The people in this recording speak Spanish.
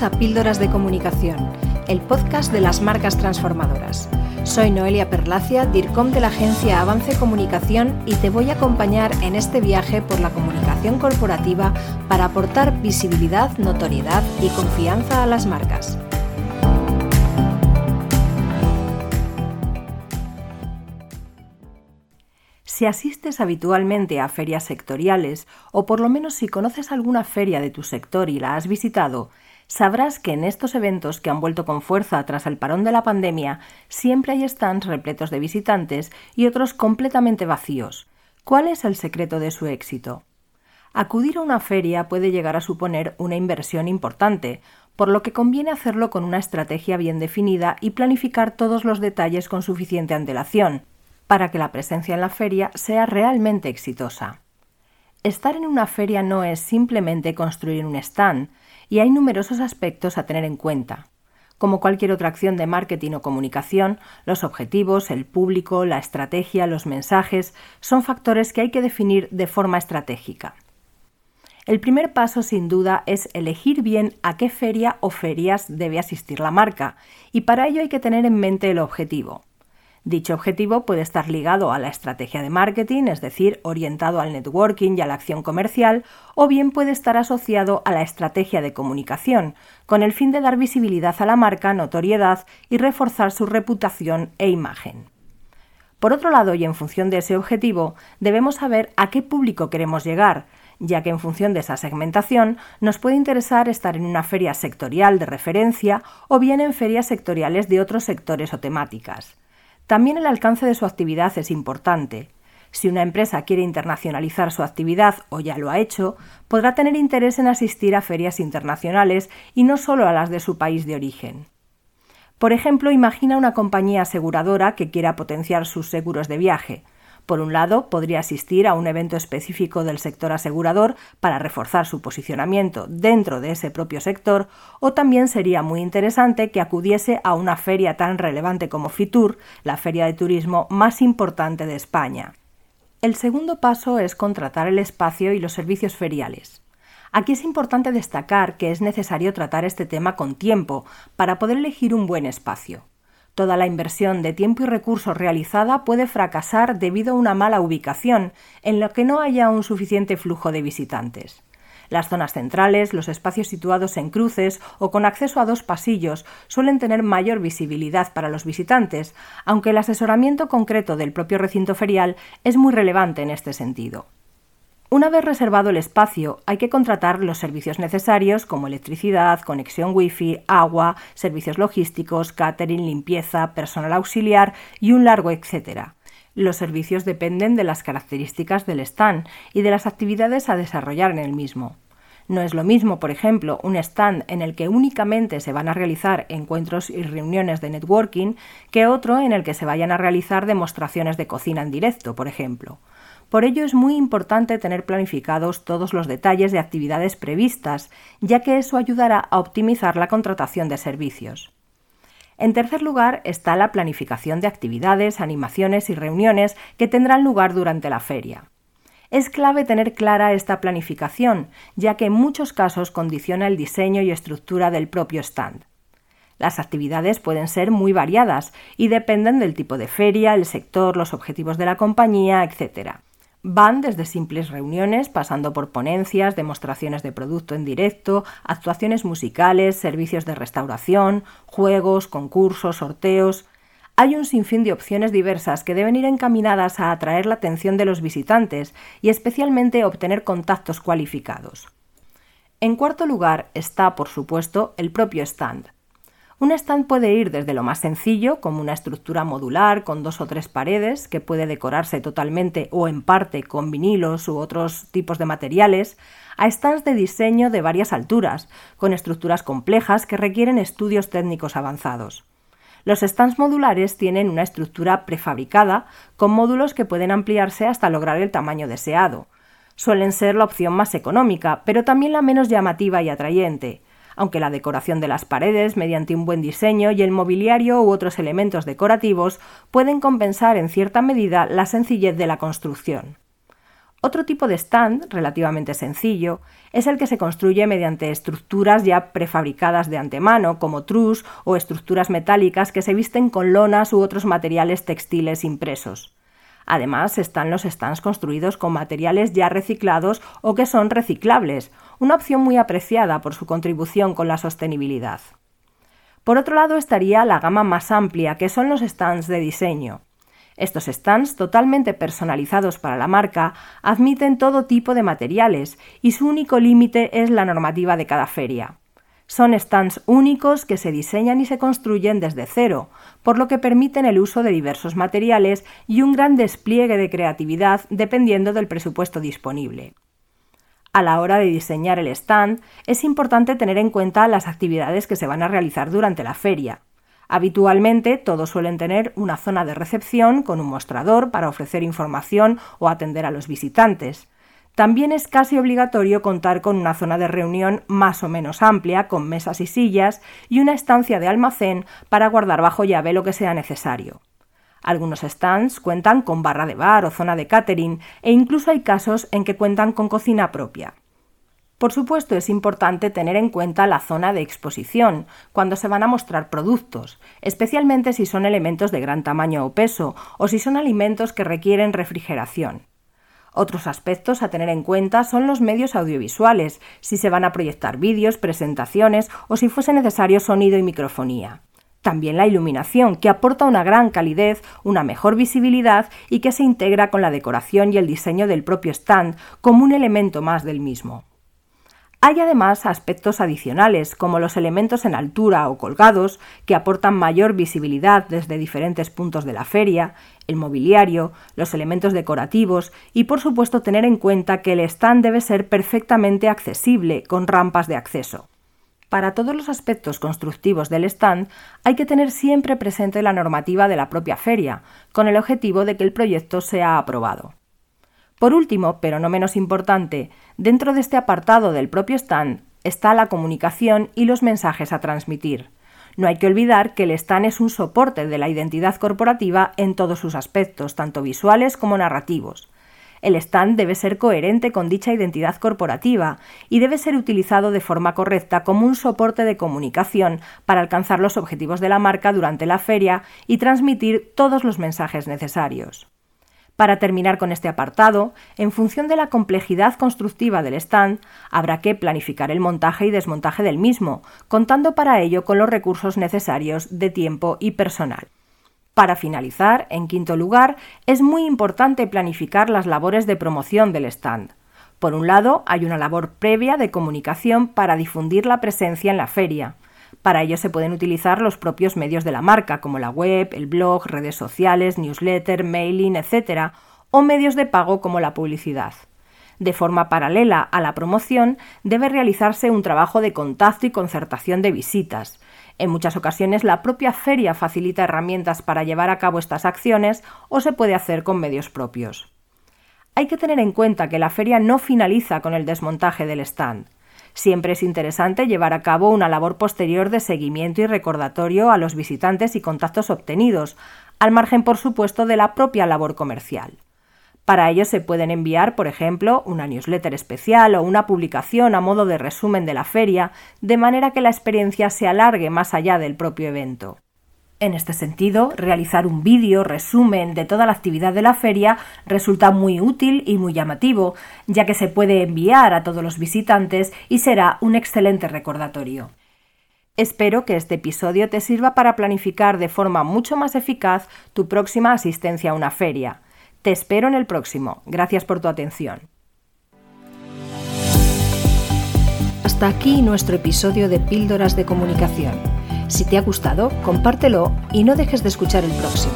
A Píldoras de Comunicación, el podcast de las marcas transformadoras. Soy Noelia Perlacia, DIRCOM de la agencia Avance Comunicación y te voy a acompañar en este viaje por la comunicación corporativa para aportar visibilidad, notoriedad y confianza a las marcas. Si asistes habitualmente a ferias sectoriales, o por lo menos si conoces alguna feria de tu sector y la has visitado, sabrás que en estos eventos que han vuelto con fuerza tras el parón de la pandemia, siempre hay stands repletos de visitantes y otros completamente vacíos. ¿Cuál es el secreto de su éxito? Acudir a una feria puede llegar a suponer una inversión importante, por lo que conviene hacerlo con una estrategia bien definida y planificar todos los detalles con suficiente antelación, para que la presencia en la feria sea realmente exitosa. Estar en una feria no es simplemente construir un stand, y hay numerosos aspectos a tener en cuenta. Como cualquier otra acción de marketing o comunicación, los objetivos, el público, la estrategia, los mensajes son factores que hay que definir de forma estratégica. El primer paso, sin duda, es elegir bien a qué feria o ferias debe asistir la marca, y para ello hay que tener en mente el objetivo. Dicho objetivo puede estar ligado a la estrategia de marketing, es decir, orientado al networking y a la acción comercial, o bien puede estar asociado a la estrategia de comunicación, con el fin de dar visibilidad a la marca, notoriedad y reforzar su reputación e imagen. Por otro lado, y en función de ese objetivo, debemos saber a qué público queremos llegar, ya que en función de esa segmentación nos puede interesar estar en una feria sectorial de referencia o bien en ferias sectoriales de otros sectores o temáticas. También el alcance de su actividad es importante. Si una empresa quiere internacionalizar su actividad o ya lo ha hecho, podrá tener interés en asistir a ferias internacionales y no solo a las de su país de origen. Por ejemplo, imagina una compañía aseguradora que quiera potenciar sus seguros de viaje. Por un lado, podría asistir a un evento específico del sector asegurador para reforzar su posicionamiento dentro de ese propio sector, o también sería muy interesante que acudiese a una feria tan relevante como FITUR, la feria de turismo más importante de España. El segundo paso es contratar el espacio y los servicios feriales. Aquí es importante destacar que es necesario tratar este tema con tiempo para poder elegir un buen espacio. Toda la inversión de tiempo y recursos realizada puede fracasar debido a una mala ubicación, en la que no haya un suficiente flujo de visitantes. Las zonas centrales, los espacios situados en cruces o con acceso a dos pasillos suelen tener mayor visibilidad para los visitantes, aunque el asesoramiento concreto del propio recinto ferial es muy relevante en este sentido. Una vez reservado el espacio, hay que contratar los servicios necesarios como electricidad, conexión wifi, agua, servicios logísticos, catering, limpieza, personal auxiliar y un largo etcétera. Los servicios dependen de las características del stand y de las actividades a desarrollar en el mismo. No es lo mismo, por ejemplo, un stand en el que únicamente se van a realizar encuentros y reuniones de networking que otro en el que se vayan a realizar demostraciones de cocina en directo, por ejemplo. Por ello es muy importante tener planificados todos los detalles de actividades previstas, ya que eso ayudará a optimizar la contratación de servicios. En tercer lugar está la planificación de actividades, animaciones y reuniones que tendrán lugar durante la feria. Es clave tener clara esta planificación, ya que en muchos casos condiciona el diseño y estructura del propio stand. Las actividades pueden ser muy variadas y dependen del tipo de feria, el sector, los objetivos de la compañía, etc. Van desde simples reuniones, pasando por ponencias, demostraciones de producto en directo, actuaciones musicales, servicios de restauración, juegos, concursos, sorteos. Hay un sinfín de opciones diversas que deben ir encaminadas a atraer la atención de los visitantes y especialmente obtener contactos cualificados. En cuarto lugar está, por supuesto, el propio stand. Un stand puede ir desde lo más sencillo, como una estructura modular con dos o tres paredes, que puede decorarse totalmente o en parte con vinilos u otros tipos de materiales, a stands de diseño de varias alturas, con estructuras complejas que requieren estudios técnicos avanzados. Los stands modulares tienen una estructura prefabricada, con módulos que pueden ampliarse hasta lograr el tamaño deseado. Suelen ser la opción más económica, pero también la menos llamativa y atrayente aunque la decoración de las paredes, mediante un buen diseño y el mobiliario u otros elementos decorativos pueden compensar en cierta medida la sencillez de la construcción. Otro tipo de stand, relativamente sencillo, es el que se construye mediante estructuras ya prefabricadas de antemano, como trus o estructuras metálicas que se visten con lonas u otros materiales textiles impresos. Además, están los stands construidos con materiales ya reciclados o que son reciclables, una opción muy apreciada por su contribución con la sostenibilidad. Por otro lado estaría la gama más amplia, que son los stands de diseño. Estos stands, totalmente personalizados para la marca, admiten todo tipo de materiales y su único límite es la normativa de cada feria. Son stands únicos que se diseñan y se construyen desde cero, por lo que permiten el uso de diversos materiales y un gran despliegue de creatividad dependiendo del presupuesto disponible. A la hora de diseñar el stand, es importante tener en cuenta las actividades que se van a realizar durante la feria. Habitualmente todos suelen tener una zona de recepción con un mostrador para ofrecer información o atender a los visitantes. También es casi obligatorio contar con una zona de reunión más o menos amplia, con mesas y sillas, y una estancia de almacén para guardar bajo llave lo que sea necesario. Algunos stands cuentan con barra de bar o zona de catering, e incluso hay casos en que cuentan con cocina propia. Por supuesto, es importante tener en cuenta la zona de exposición cuando se van a mostrar productos, especialmente si son elementos de gran tamaño o peso o si son alimentos que requieren refrigeración. Otros aspectos a tener en cuenta son los medios audiovisuales, si se van a proyectar vídeos, presentaciones o si fuese necesario sonido y microfonía. También la iluminación, que aporta una gran calidez, una mejor visibilidad y que se integra con la decoración y el diseño del propio stand como un elemento más del mismo. Hay además aspectos adicionales, como los elementos en altura o colgados, que aportan mayor visibilidad desde diferentes puntos de la feria, el mobiliario, los elementos decorativos y, por supuesto, tener en cuenta que el stand debe ser perfectamente accesible, con rampas de acceso. Para todos los aspectos constructivos del stand hay que tener siempre presente la normativa de la propia feria, con el objetivo de que el proyecto sea aprobado. Por último, pero no menos importante, dentro de este apartado del propio stand está la comunicación y los mensajes a transmitir. No hay que olvidar que el stand es un soporte de la identidad corporativa en todos sus aspectos, tanto visuales como narrativos. El stand debe ser coherente con dicha identidad corporativa y debe ser utilizado de forma correcta como un soporte de comunicación para alcanzar los objetivos de la marca durante la feria y transmitir todos los mensajes necesarios. Para terminar con este apartado, en función de la complejidad constructiva del stand, habrá que planificar el montaje y desmontaje del mismo, contando para ello con los recursos necesarios de tiempo y personal. Para finalizar, en quinto lugar, es muy importante planificar las labores de promoción del stand. Por un lado, hay una labor previa de comunicación para difundir la presencia en la feria. Para ello se pueden utilizar los propios medios de la marca, como la web, el blog, redes sociales, newsletter, mailing, etc., o medios de pago como la publicidad. De forma paralela a la promoción, debe realizarse un trabajo de contacto y concertación de visitas. En muchas ocasiones la propia feria facilita herramientas para llevar a cabo estas acciones o se puede hacer con medios propios. Hay que tener en cuenta que la feria no finaliza con el desmontaje del stand. Siempre es interesante llevar a cabo una labor posterior de seguimiento y recordatorio a los visitantes y contactos obtenidos, al margen, por supuesto, de la propia labor comercial. Para ello se pueden enviar, por ejemplo, una newsletter especial o una publicación a modo de resumen de la feria, de manera que la experiencia se alargue más allá del propio evento. En este sentido, realizar un vídeo resumen de toda la actividad de la feria resulta muy útil y muy llamativo, ya que se puede enviar a todos los visitantes y será un excelente recordatorio. Espero que este episodio te sirva para planificar de forma mucho más eficaz tu próxima asistencia a una feria. Te espero en el próximo. Gracias por tu atención. Hasta aquí nuestro episodio de Píldoras de Comunicación. Si te ha gustado, compártelo y no dejes de escuchar el próximo.